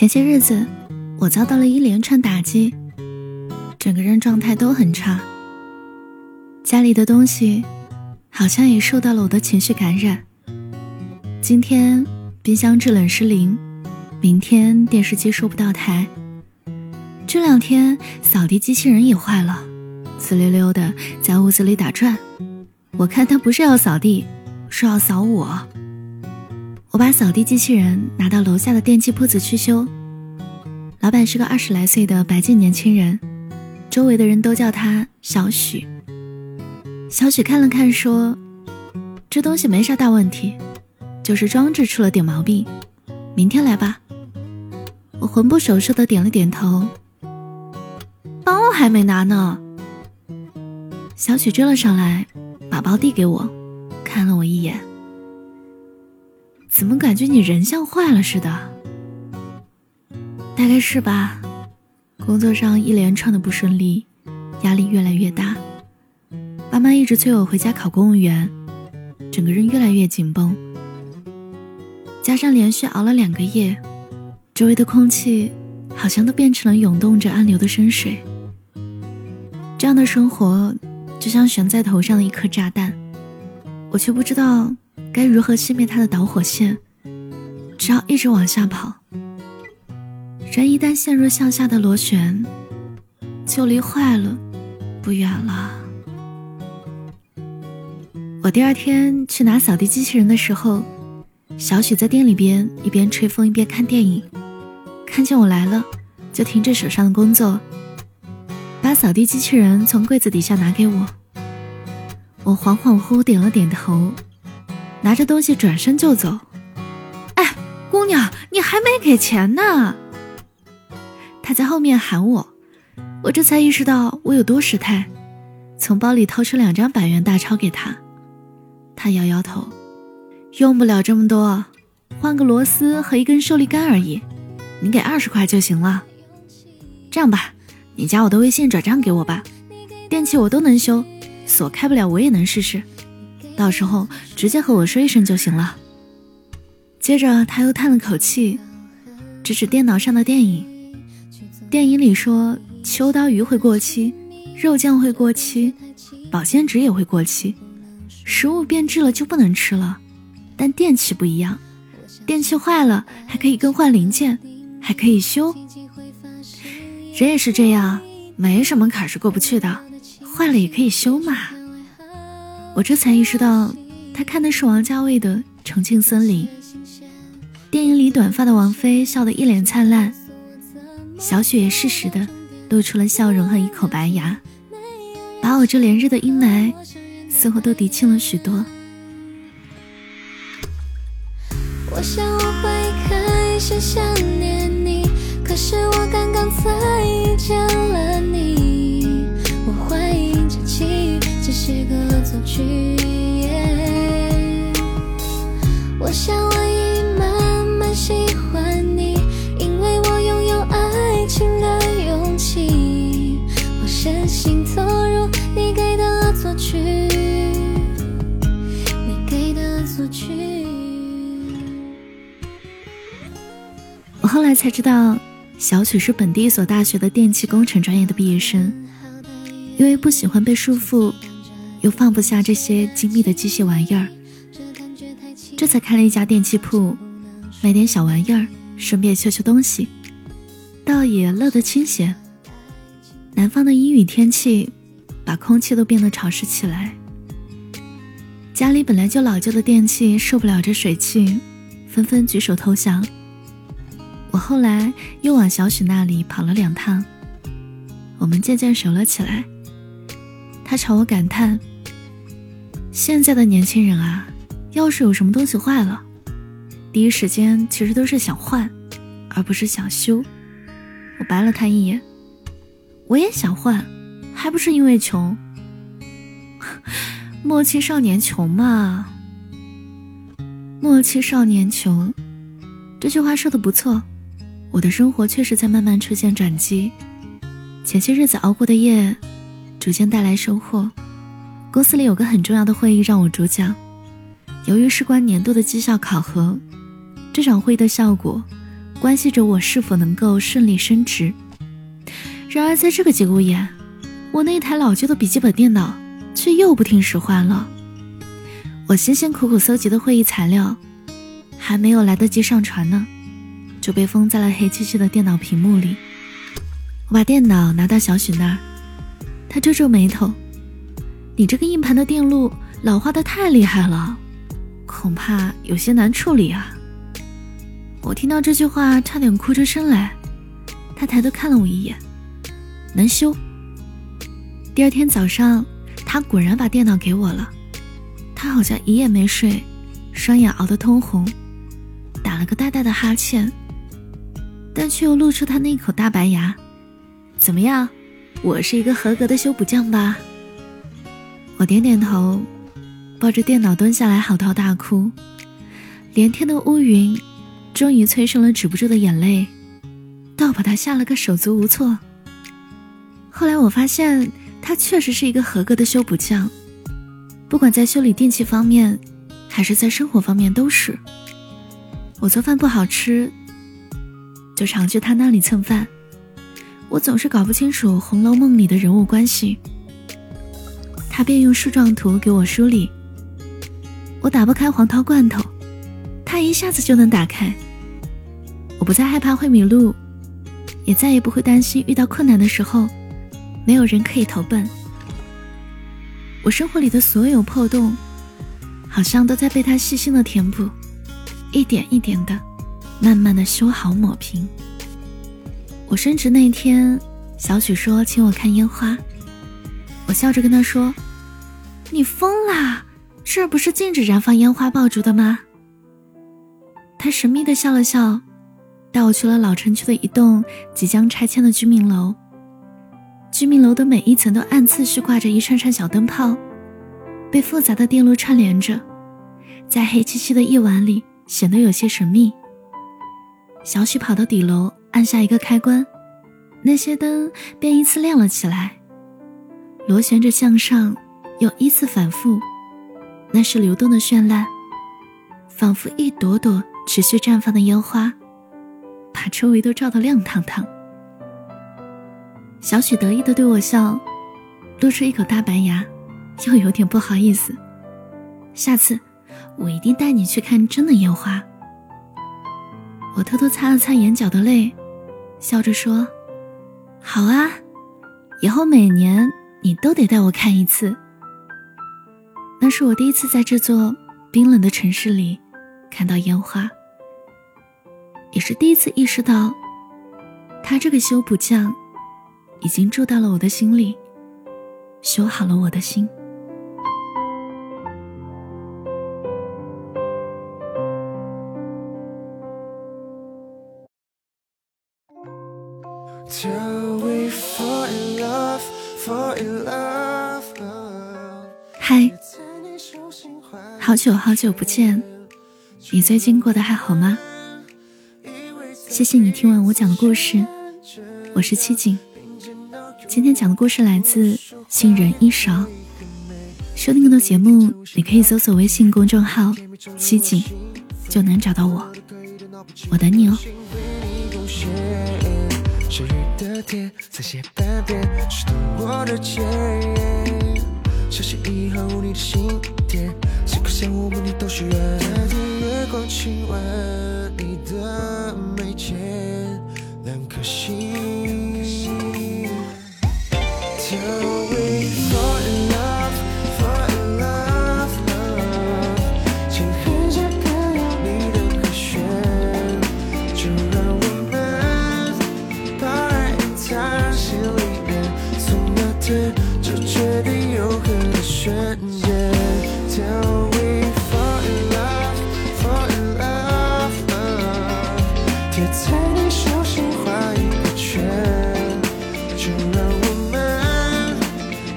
前些日子，我遭到了一连串打击，整个人状态都很差。家里的东西好像也受到了我的情绪感染。今天冰箱制冷失灵，明天电视机收不到台，这两天扫地机器人也坏了，呲溜溜的在屋子里打转。我看他不是要扫地，是要扫我。我把扫地机器人拿到楼下的电器铺子去修，老板是个二十来岁的白净年轻人，周围的人都叫他小许。小许看了看，说：“这东西没啥大问题，就是装置出了点毛病，明天来吧。”我魂不守舍的点了点头。包还没拿呢。小许追了上来，把包递给我，看了我一眼。怎么感觉你人像坏了似的？大概是吧。工作上一连串的不顺利，压力越来越大。爸妈一直催我回家考公务员，整个人越来越紧绷。加上连续熬了两个夜，周围的空气好像都变成了涌动着暗流的深水。这样的生活就像悬在头上的一颗炸弹，我却不知道。该如何熄灭它的导火线？只要一直往下跑，人一旦陷入向下的螺旋，就离坏了不远了。我第二天去拿扫地机器人的时候，小许在店里边一边吹风一边看电影，看见我来了，就停着手上的工作，把扫地机器人从柜子底下拿给我。我恍恍惚惚点了点头。拿着东西转身就走，哎，姑娘，你还没给钱呢！他在后面喊我，我这才意识到我有多失态，从包里掏出两张百元大钞给他。他摇摇头，用不了这么多，换个螺丝和一根受力杆而已，你给二十块就行了。这样吧，你加我的微信转账给我吧，电器我都能修，锁开不了我也能试试。到时候直接和我说一声就行了。接着他又叹了口气，指指电脑上的电影。电影里说秋刀鱼会过期，肉酱会过期，保鲜纸也会过期，食物变质了就不能吃了。但电器不一样，电器坏了还可以更换零件，还可以修。人也是这样，没什么坎是过不去的，坏了也可以修嘛。我这才意识到，他看的是王家卫的《重庆森林》。电影里短发的王菲笑得一脸灿烂，小雪也适时的露出了笑容和一口白牙，把我这连日的阴霾似乎都涤清了许多。我想我会开始想念你，可是我刚刚才遇见了后来才知道，小曲是本地一所大学的电气工程专业的毕业生，因为不喜欢被束缚。又放不下这些精密的机械玩意儿，这才开了一家电器铺，卖点小玩意儿，顺便修修东西，倒也乐得清闲。南方的阴雨天气，把空气都变得潮湿起来。家里本来就老旧的电器受不了这水汽，纷纷举手投降。我后来又往小许那里跑了两趟，我们渐渐熟了起来。他朝我感叹。现在的年轻人啊，要是有什么东西坏了，第一时间其实都是想换，而不是想修。我白了他一眼，我也想换，还不是因为穷。莫欺少年穷嘛，莫欺少年穷，这句话说的不错。我的生活确实在慢慢出现转机，前些日子熬过的夜，逐渐带来收获。公司里有个很重要的会议让我主讲，由于事关年度的绩效考核，这场会议的效果关系着我是否能够顺利升职。然而在这个节骨眼，我那台老旧的笔记本电脑却又不听使唤了。我辛辛苦苦搜集的会议材料，还没有来得及上传呢，就被封在了黑漆漆的电脑屏幕里。我把电脑拿到小许那儿，他皱皱眉头：“你这个硬盘的电路老化的太厉害了，恐怕有些难处理啊。”我听到这句话，差点哭出声来。他抬头看了我一眼：“能修。”第二天早上，他果然把电脑给我了。他好像一夜没睡，双眼熬得通红，打了个大大的哈欠，但却又露出他那口大白牙。怎么样，我是一个合格的修补匠吧？我点点头，抱着电脑蹲下来嚎啕大哭。连天的乌云，终于催生了止不住的眼泪，倒把他吓了个手足无措。后来我发现，他确实是一个合格的修补匠。不管在修理电器方面，还是在生活方面，都是。我做饭不好吃，就常去他那里蹭饭。我总是搞不清楚《红楼梦》里的人物关系，他便用树状图给我梳理。我打不开黄桃罐头，他一下子就能打开。我不再害怕会迷路，也再也不会担心遇到困难的时候，没有人可以投奔。我生活里的所有破洞，好像都在被他细心的填补，一点一点的，慢慢的修好抹平。我升职那天，小许说请我看烟花，我笑着跟他说：“你疯啦，这不是禁止燃放烟花爆竹的吗？”他神秘的笑了笑，带我去了老城区的一栋即将拆迁的居民楼。居民楼的每一层都按次序挂着一串串小灯泡，被复杂的电路串联着，在黑漆漆的夜晚里显得有些神秘。小许跑到底楼，按下一个开关，那些灯便依次亮了起来，螺旋着向上，又依次反复，那是流动的绚烂，仿佛一朵朵持续绽放的烟花，把周围都照得亮堂堂。小许得意的对我笑，露出一口大白牙，又有点不好意思。下次我一定带你去看真的烟花。我偷偷擦了擦眼角的泪，笑着说：“好啊，以后每年你都得带我看一次。”那是我第一次在这座冰冷的城市里看到烟花，也是第一次意识到，他这个修补匠。已经住到了我的心里，修好了我的心。嗨，好久好久不见，你最近过得还好吗？谢谢你听完我讲的故事，我是七景。今天讲的故事来自新人一勺。收听更多节目，你可以搜索微信公众号“七景”，就能找到我。我等你哦。下雨的天，再写半遍，是读我的签。小心翼翼呵护你的心田，时刻相我不你都许愿。夏天月光亲吻你的眉间，两颗心。在你手心画一个圈，就让我们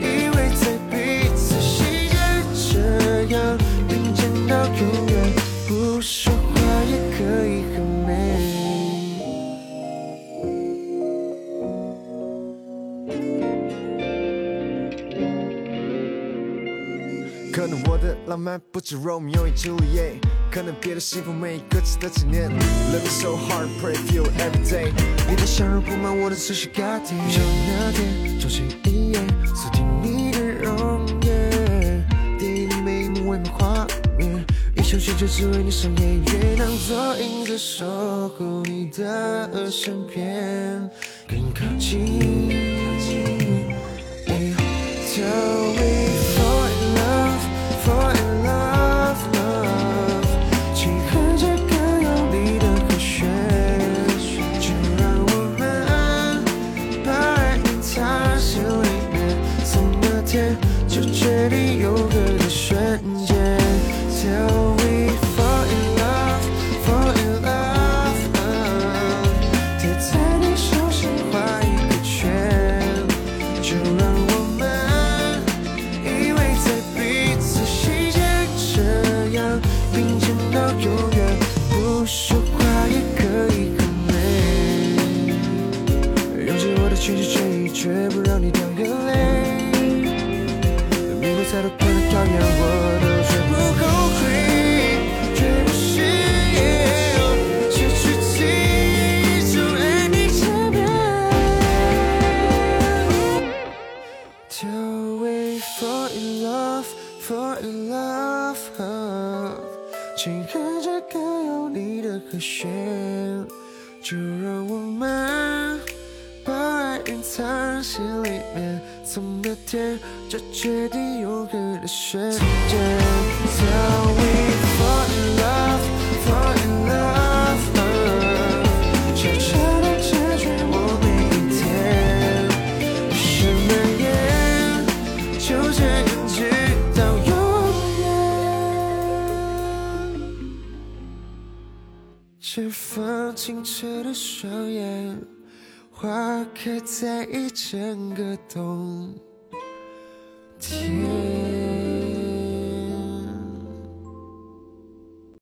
依偎在彼此世界，这样并肩到永远，不说话也可以很美。可能我的浪漫不止 romi，用一支笔。可能别的幸福没各自的执念。Living so hard, pray for you every day。你的笑容铺满我的思绪，God damn。就那天，钟情一眼，锁定你的容颜，电影里每一幕唯美画面，一生选择只为你上演，月亮做影子守护你的身边，更靠近。全心全意，绝不让你掉眼泪。每个猜都可能讨厌我都，绝不后悔，绝不是失去记忆，就爱你这边。Till we fall in love, fall in love，请和这个有你的和弦，就让我们把爱隐藏心里面，从那天就决定永恒的瞬间。Tell me fall in love, fall in love，悄悄地占据我每一天。是蔓延，就这样直到永远。绽放清澈的双眼，花开在一整个冬天。